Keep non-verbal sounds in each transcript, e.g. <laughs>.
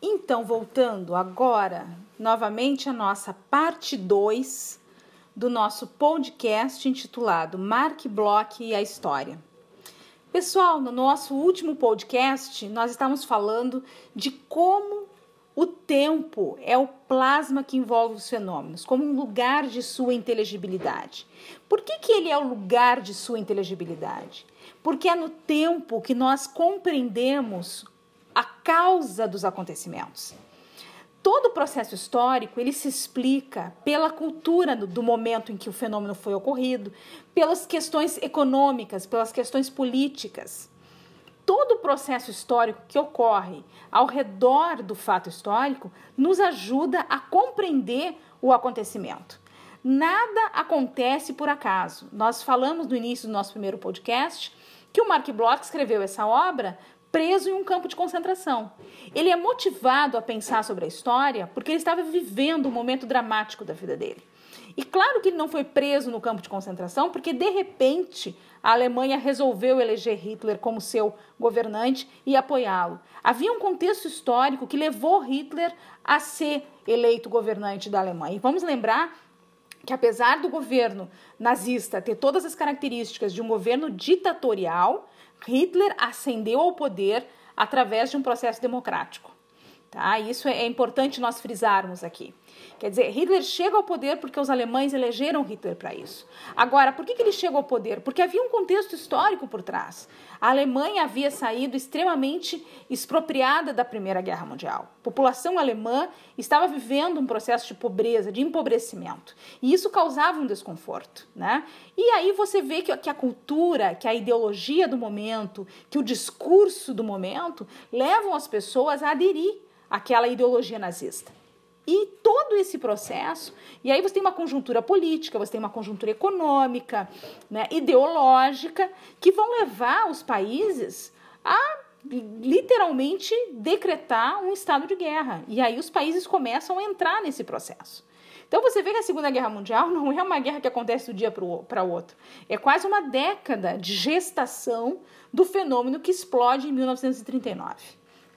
Então, voltando agora novamente a nossa parte 2 do nosso podcast intitulado Mark Bloch e a História. Pessoal, no nosso último podcast, nós estamos falando de como o tempo é o plasma que envolve os fenômenos, como um lugar de sua inteligibilidade. Por que, que ele é o lugar de sua inteligibilidade? Porque é no tempo que nós compreendemos a causa dos acontecimentos. Todo o processo histórico ele se explica pela cultura do, do momento em que o fenômeno foi ocorrido, pelas questões econômicas, pelas questões políticas. Todo o processo histórico que ocorre ao redor do fato histórico nos ajuda a compreender o acontecimento. Nada acontece por acaso. Nós falamos no início do nosso primeiro podcast que o Mark Bloch escreveu essa obra preso em um campo de concentração. Ele é motivado a pensar sobre a história porque ele estava vivendo um momento dramático da vida dele. E claro que ele não foi preso no campo de concentração porque, de repente, a Alemanha resolveu eleger Hitler como seu governante e apoiá-lo. Havia um contexto histórico que levou Hitler a ser eleito governante da Alemanha. E vamos lembrar que, apesar do governo nazista ter todas as características de um governo ditatorial, Hitler ascendeu ao poder através de um processo democrático. Tá? Isso é importante nós frisarmos aqui. Quer dizer, Hitler chega ao poder porque os alemães elegeram Hitler para isso. Agora, por que, que ele chegou ao poder? Porque havia um contexto histórico por trás. A Alemanha havia saído extremamente expropriada da Primeira Guerra Mundial. A população alemã estava vivendo um processo de pobreza, de empobrecimento. E isso causava um desconforto. Né? E aí você vê que, que a cultura, que a ideologia do momento, que o discurso do momento levam as pessoas a aderir àquela ideologia nazista. E todo esse processo, e aí você tem uma conjuntura política, você tem uma conjuntura econômica, né, ideológica, que vão levar os países a literalmente decretar um estado de guerra. E aí os países começam a entrar nesse processo. Então você vê que a Segunda Guerra Mundial <laughs> não é uma guerra que acontece do dia para o outro. É quase uma década de gestação do fenômeno que explode em 1939.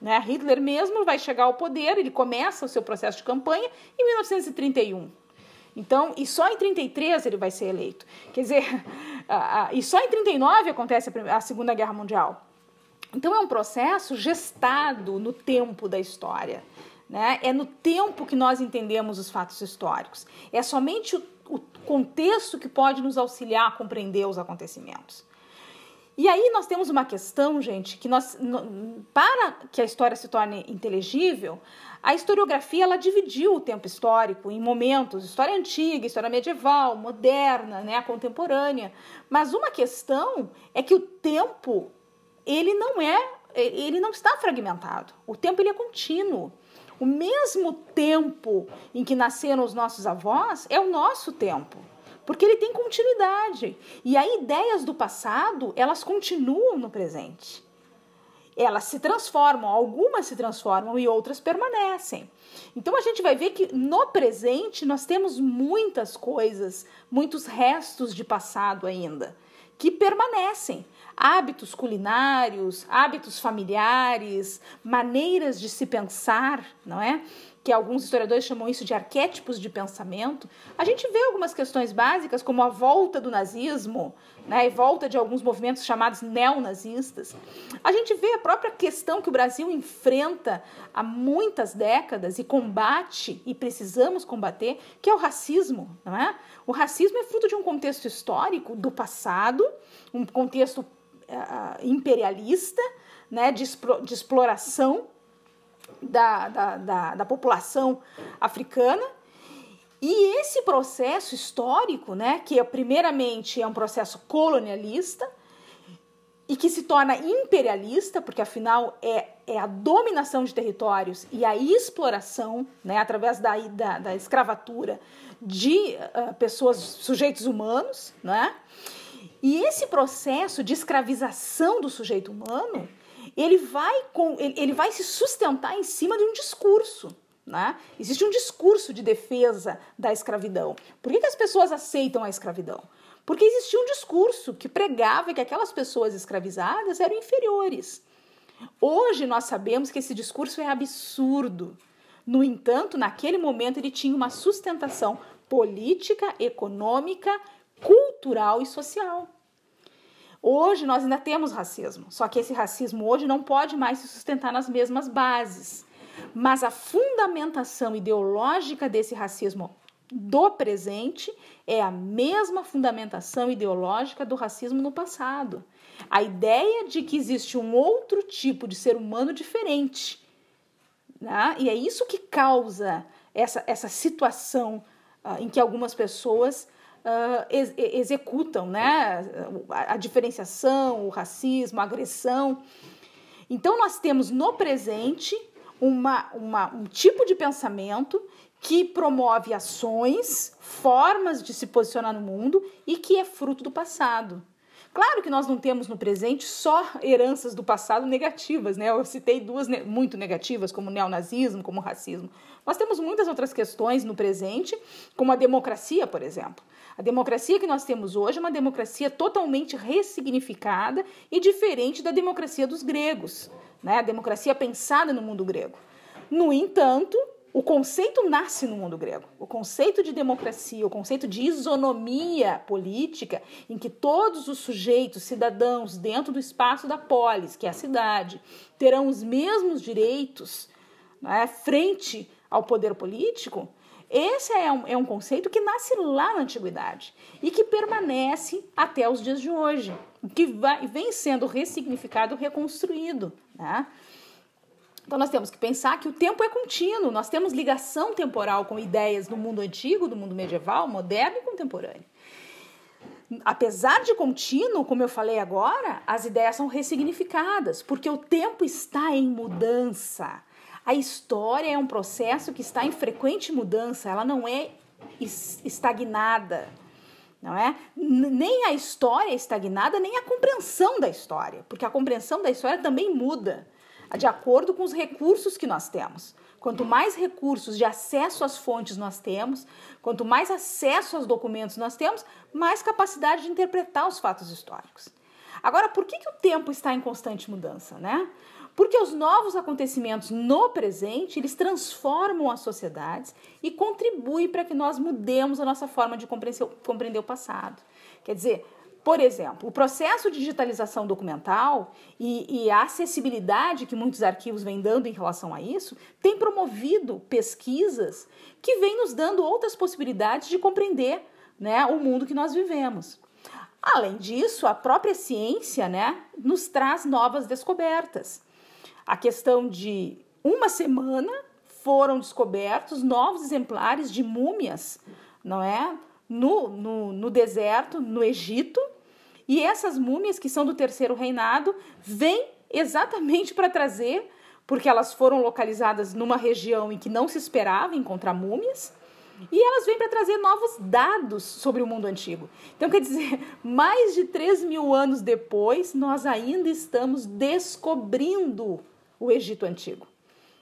Né? Hitler mesmo vai chegar ao poder, ele começa o seu processo de campanha em 1931. Então, e só em 33 ele vai ser eleito. Quer dizer, <laughs> e só em 39 acontece a Segunda Guerra Mundial. Então, é um processo gestado no tempo da história. Né? É no tempo que nós entendemos os fatos históricos. É somente o, o contexto que pode nos auxiliar a compreender os acontecimentos. E aí nós temos uma questão, gente, que nós, para que a história se torne inteligível, a historiografia ela dividiu o tempo histórico em momentos, história antiga, história medieval, moderna, né, contemporânea. Mas uma questão é que o tempo ele não é, ele não está fragmentado. O tempo ele é contínuo. O mesmo tempo em que nasceram os nossos avós é o nosso tempo porque ele tem continuidade. E aí ideias do passado, elas continuam no presente. Elas se transformam, algumas se transformam e outras permanecem. Então a gente vai ver que no presente nós temos muitas coisas, muitos restos de passado ainda que permanecem. Hábitos culinários, hábitos familiares, maneiras de se pensar, não é? Que alguns historiadores chamam isso de arquétipos de pensamento, a gente vê algumas questões básicas, como a volta do nazismo, né, e volta de alguns movimentos chamados neonazistas. A gente vê a própria questão que o Brasil enfrenta há muitas décadas e combate, e precisamos combater, que é o racismo. Não é? O racismo é fruto de um contexto histórico do passado, um contexto uh, imperialista, né, de, de exploração da, da, da, da população africana. E esse processo histórico, né, que é, primeiramente é um processo colonialista e que se torna imperialista, porque afinal é, é a dominação de territórios e a exploração, né, através da, da, da escravatura de uh, pessoas, sujeitos humanos, né? E esse processo de escravização do sujeito humano ele vai, com, ele, ele vai se sustentar em cima de um discurso. Né? Existe um discurso de defesa da escravidão. Por que, que as pessoas aceitam a escravidão? Porque existia um discurso que pregava que aquelas pessoas escravizadas eram inferiores. Hoje nós sabemos que esse discurso é absurdo. No entanto, naquele momento ele tinha uma sustentação política, econômica, cultural e social. Hoje nós ainda temos racismo, só que esse racismo hoje não pode mais se sustentar nas mesmas bases. Mas a fundamentação ideológica desse racismo do presente é a mesma fundamentação ideológica do racismo no passado. A ideia de que existe um outro tipo de ser humano diferente. Né? E é isso que causa essa, essa situação uh, em que algumas pessoas ex executam né? a, a diferenciação, o racismo, a agressão. Então, nós temos no presente uma, uma, um tipo de pensamento que promove ações, formas de se posicionar no mundo e que é fruto do passado. Claro que nós não temos no presente só heranças do passado negativas, né? Eu citei duas muito negativas, como o neonazismo, como o racismo. Nós temos muitas outras questões no presente, como a democracia, por exemplo. A democracia que nós temos hoje é uma democracia totalmente ressignificada e diferente da democracia dos gregos, né? A democracia pensada no mundo grego. No entanto, o conceito nasce no mundo grego. O conceito de democracia, o conceito de isonomia política, em que todos os sujeitos, cidadãos, dentro do espaço da polis, que é a cidade, terão os mesmos direitos né, frente ao poder político, esse é um, é um conceito que nasce lá na antiguidade e que permanece até os dias de hoje, que vai, vem sendo ressignificado, reconstruído. Né? Então nós temos que pensar que o tempo é contínuo, nós temos ligação temporal com ideias do mundo antigo, do mundo medieval, moderno e contemporâneo. Apesar de contínuo, como eu falei agora, as ideias são ressignificadas, porque o tempo está em mudança. A história é um processo que está em frequente mudança, ela não é estagnada, não é? Nem a história é estagnada, nem a compreensão da história, porque a compreensão da história também muda de acordo com os recursos que nós temos. Quanto mais recursos de acesso às fontes nós temos, quanto mais acesso aos documentos nós temos, mais capacidade de interpretar os fatos históricos. Agora, por que, que o tempo está em constante mudança, né? Porque os novos acontecimentos no presente, eles transformam as sociedades e contribuem para que nós mudemos a nossa forma de compreender o passado. Quer dizer, por exemplo, o processo de digitalização documental e, e, a acessibilidade que muitos arquivos vêm dando em relação a isso tem promovido pesquisas que vêm nos dando outras possibilidades de compreender né, o mundo que nós vivemos. Além disso, a própria ciência né, nos traz novas descobertas. A questão de uma semana foram descobertos novos exemplares de múmias, não é? No, no, no deserto, no Egito, e essas múmias, que são do terceiro reinado, vêm exatamente para trazer, porque elas foram localizadas numa região em que não se esperava encontrar múmias, e elas vêm para trazer novos dados sobre o mundo antigo. Então, quer dizer, <laughs> mais de 3 mil anos depois, nós ainda estamos descobrindo o Egito Antigo.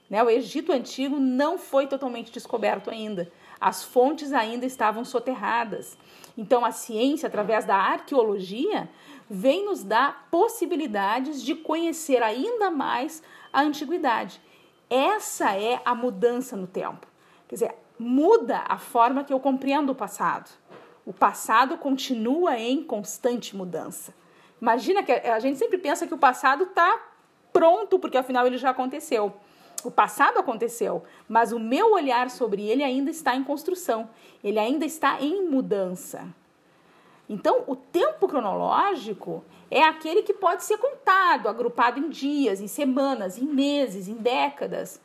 Né? O Egito Antigo não foi totalmente descoberto ainda. As fontes ainda estavam soterradas. Então, a ciência, através da arqueologia, vem nos dar possibilidades de conhecer ainda mais a antiguidade. Essa é a mudança no tempo. Quer dizer, muda a forma que eu compreendo o passado. O passado continua em constante mudança. Imagina que a gente sempre pensa que o passado está pronto, porque afinal ele já aconteceu. O passado aconteceu, mas o meu olhar sobre ele ainda está em construção, ele ainda está em mudança. Então, o tempo cronológico é aquele que pode ser contado, agrupado em dias, em semanas, em meses, em décadas.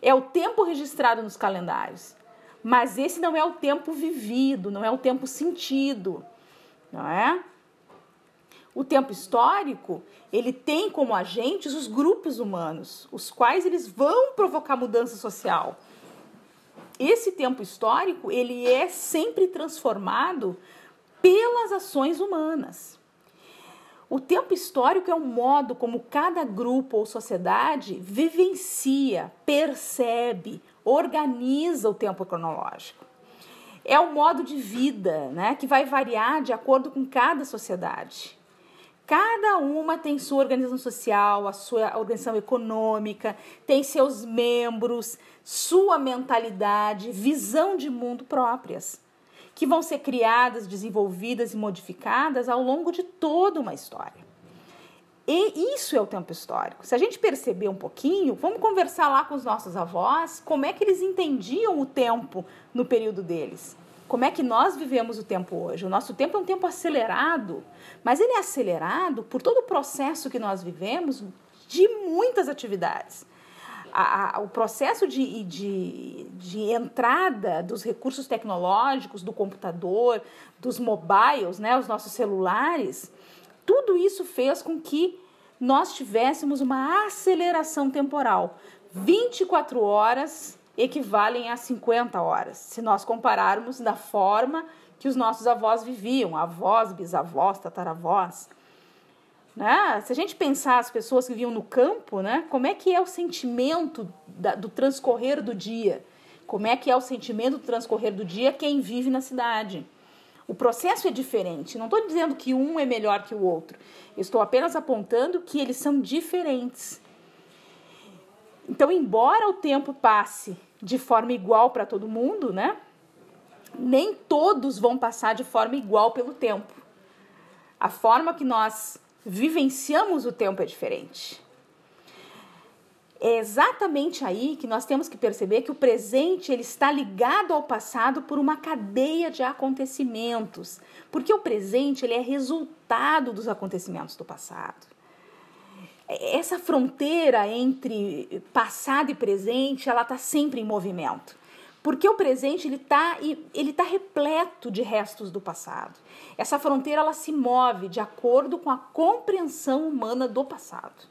É o tempo registrado nos calendários. Mas esse não é o tempo vivido, não é o tempo sentido, não é? O tempo histórico, ele tem como agentes os grupos humanos, os quais eles vão provocar mudança social. Esse tempo histórico, ele é sempre transformado pelas ações humanas. O tempo histórico é o modo como cada grupo ou sociedade vivencia, percebe, organiza o tempo cronológico. É o modo de vida né, que vai variar de acordo com cada sociedade. Cada uma tem sua organização social, a sua organização econômica, tem seus membros, sua mentalidade, visão de mundo próprias, que vão ser criadas, desenvolvidas e modificadas ao longo de toda uma história. E isso é o tempo histórico. Se a gente perceber um pouquinho, vamos conversar lá com os nossos avós, como é que eles entendiam o tempo no período deles. Como é que nós vivemos o tempo hoje? O nosso tempo é um tempo acelerado, mas ele é acelerado por todo o processo que nós vivemos de muitas atividades. A, a, o processo de, de, de, entrada dos recursos tecnológicos, do computador, dos mobiles, né, os nossos celulares, tudo isso fez com que nós tivéssemos uma aceleração temporal. 24 horas equivalem a 50 horas, se nós compararmos da forma que os nossos avós viviam, avós, bisavós, tataravós. Né? Se a gente pensar as pessoas que viviam no campo, né? como é que é o sentimento da, do transcorrer do dia? Como é que é o sentimento do transcorrer do dia quem vive na cidade? O processo é diferente. Não estou dizendo que um é melhor que o outro. estou apenas apontando que eles são diferentes. Então, embora o tempo passe de forma igual para todo mundo, né? Nem todos vão passar de forma igual pelo tempo. A forma que nós vivenciamos o tempo é diferente. É exatamente aí que nós temos que perceber que o presente ele está ligado ao passado por uma cadeia de acontecimentos, porque o presente ele é resultado dos acontecimentos do passado essa fronteira entre passado e presente, ela está sempre em movimento. Porque o presente ele está ele tá repleto de restos do passado. Essa fronteira ela se move de acordo com a compreensão humana do passado.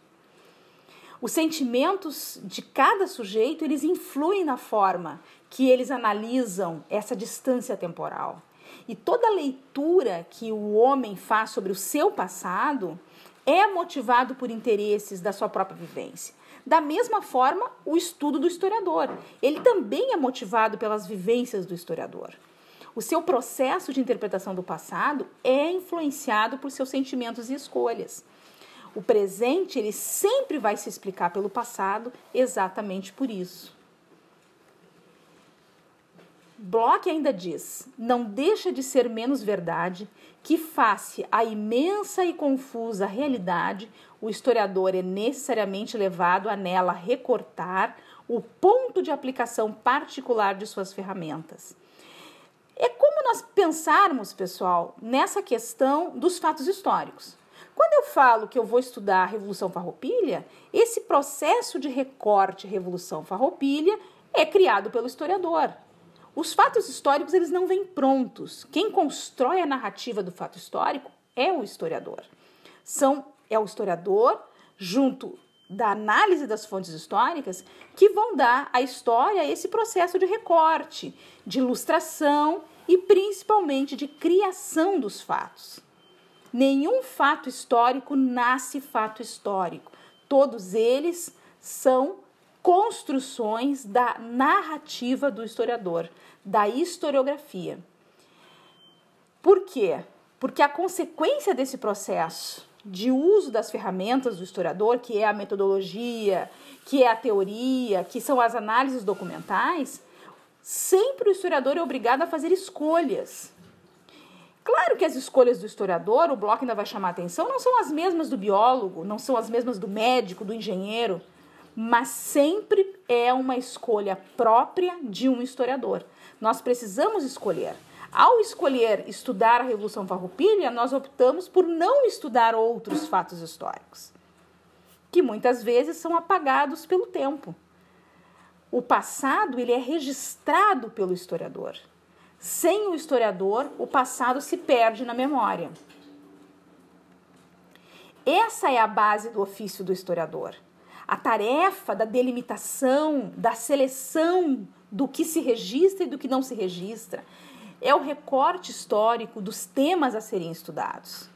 Os sentimentos de cada sujeito eles influem na forma que eles analisam essa distância temporal. E toda leitura que o homem faz sobre o seu passado, é motivado por interesses da sua própria vivência. Da mesma forma, o estudo do historiador. Ele também é motivado pelas vivências do historiador. O seu processo de interpretação do passado é influenciado por seus sentimentos e escolhas. O presente, ele sempre vai se explicar pelo passado exatamente por isso. Bloch ainda diz: não deixa de ser menos verdade que face à imensa e confusa realidade, o historiador é necessariamente levado a nela recortar o ponto de aplicação particular de suas ferramentas. É como nós pensarmos, pessoal, nessa questão dos fatos históricos. Quando eu falo que eu vou estudar a Revolução Farroupilha, esse processo de recorte Revolução Farroupilha é criado pelo historiador. Os fatos históricos eles não vêm prontos. Quem constrói a narrativa do fato histórico é o historiador. São é o historiador junto da análise das fontes históricas que vão dar à história esse processo de recorte, de ilustração e principalmente de criação dos fatos. Nenhum fato histórico nasce fato histórico. Todos eles são construções da narrativa do historiador, da historiografia. Por quê? Porque a consequência desse processo de uso das ferramentas do historiador, que é a metodologia, que é a teoria, que são as análises documentais, sempre o historiador é obrigado a fazer escolhas. Claro que as escolhas do historiador, o bloco ainda vai chamar atenção, não são as mesmas do biólogo, não são as mesmas do médico, do engenheiro mas sempre é uma escolha própria de um historiador. Nós precisamos escolher. Ao escolher estudar a Revolução Farroupilha, nós optamos por não estudar outros fatos históricos, que muitas vezes são apagados pelo tempo. O passado ele é registrado pelo historiador. Sem o historiador, o passado se perde na memória. Essa é a base do ofício do historiador a tarefa da delimitação, da seleção do que se registra e do que não se registra. É o recorte histórico dos temas a serem estudados.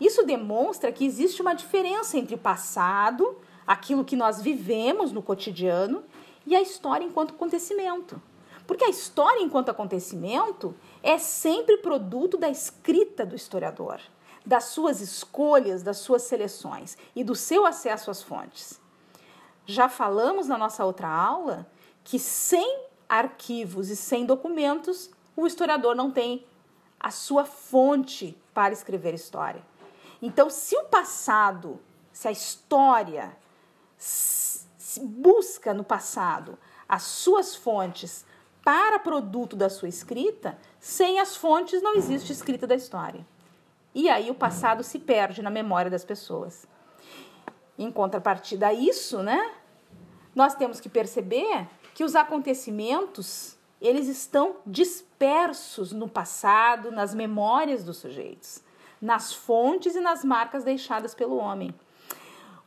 Isso demonstra que existe uma diferença entre o passado, aquilo que nós vivemos no cotidiano, e a história enquanto acontecimento. Porque a história enquanto acontecimento é sempre produto da escrita do historiador, das suas escolhas, das suas seleções e do seu acesso às fontes. Já falamos na nossa outra aula que sem arquivos e sem documentos, o historiador não tem a sua fonte para escrever história. Então, se o passado, se a história se busca no passado as suas fontes para produto da sua escrita, sem as fontes não existe escrita da história. E aí o passado se perde na memória das pessoas. Em contrapartida a isso, né, nós temos que perceber que os acontecimentos eles estão dispersos no passado, nas memórias dos sujeitos, nas fontes e nas marcas deixadas pelo homem.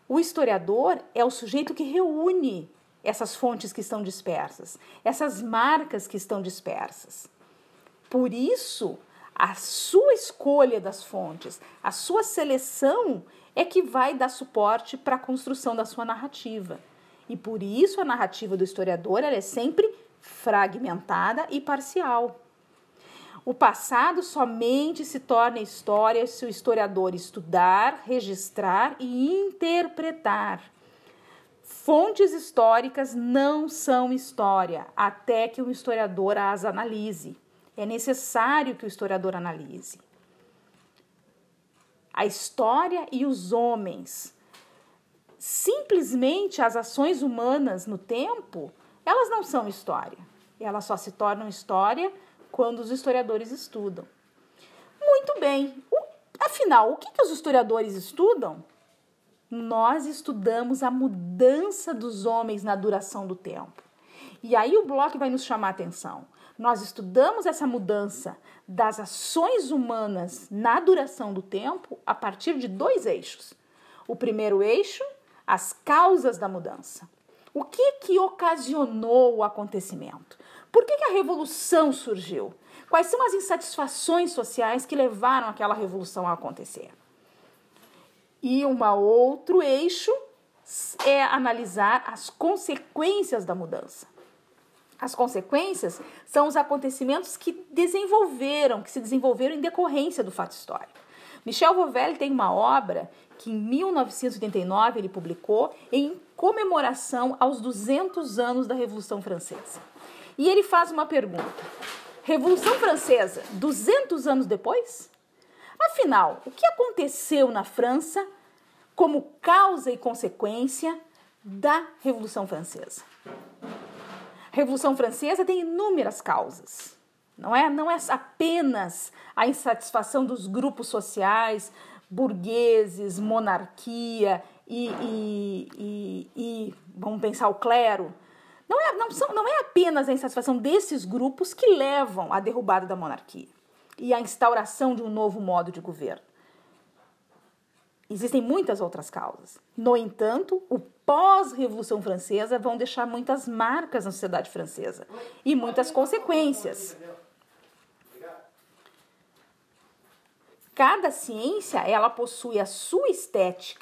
O historiador é o sujeito que reúne essas fontes que estão dispersas, essas marcas que estão dispersas. Por isso, a sua escolha das fontes, a sua seleção é que vai dar suporte para a construção da sua narrativa. E por isso a narrativa do historiador é sempre fragmentada e parcial. O passado somente se torna história se o historiador estudar, registrar e interpretar. Fontes históricas não são história até que o historiador as analise. É necessário que o historiador analise. A história e os homens. Simplesmente as ações humanas no tempo elas não são história. Elas só se tornam história quando os historiadores estudam. Muito bem. Afinal, o que, que os historiadores estudam? Nós estudamos a mudança dos homens na duração do tempo. E aí o bloco vai nos chamar a atenção. Nós estudamos essa mudança das ações humanas na duração do tempo a partir de dois eixos. O primeiro eixo, as causas da mudança. O que que ocasionou o acontecimento? Por que, que a revolução surgiu? Quais são as insatisfações sociais que levaram aquela revolução a acontecer? E um outro eixo é analisar as consequências da mudança. As consequências são os acontecimentos que desenvolveram, que se desenvolveram em decorrência do fato histórico. Michel Vovel tem uma obra que em 1989 ele publicou em comemoração aos 200 anos da Revolução Francesa. E ele faz uma pergunta: Revolução Francesa, 200 anos depois? Afinal, o que aconteceu na França como causa e consequência da Revolução Francesa? Revolução Francesa tem inúmeras causas. Não é, não é apenas a insatisfação dos grupos sociais, burgueses, monarquia e, e, e, e vamos pensar o clero. Não é, não, são, não é apenas a insatisfação desses grupos que levam à derrubada da monarquia e à instauração de um novo modo de governo. Existem muitas outras causas. No entanto, o pós-Revolução Francesa vão deixar muitas marcas na sociedade francesa e muitas consequências. Cada ciência, ela possui a sua estética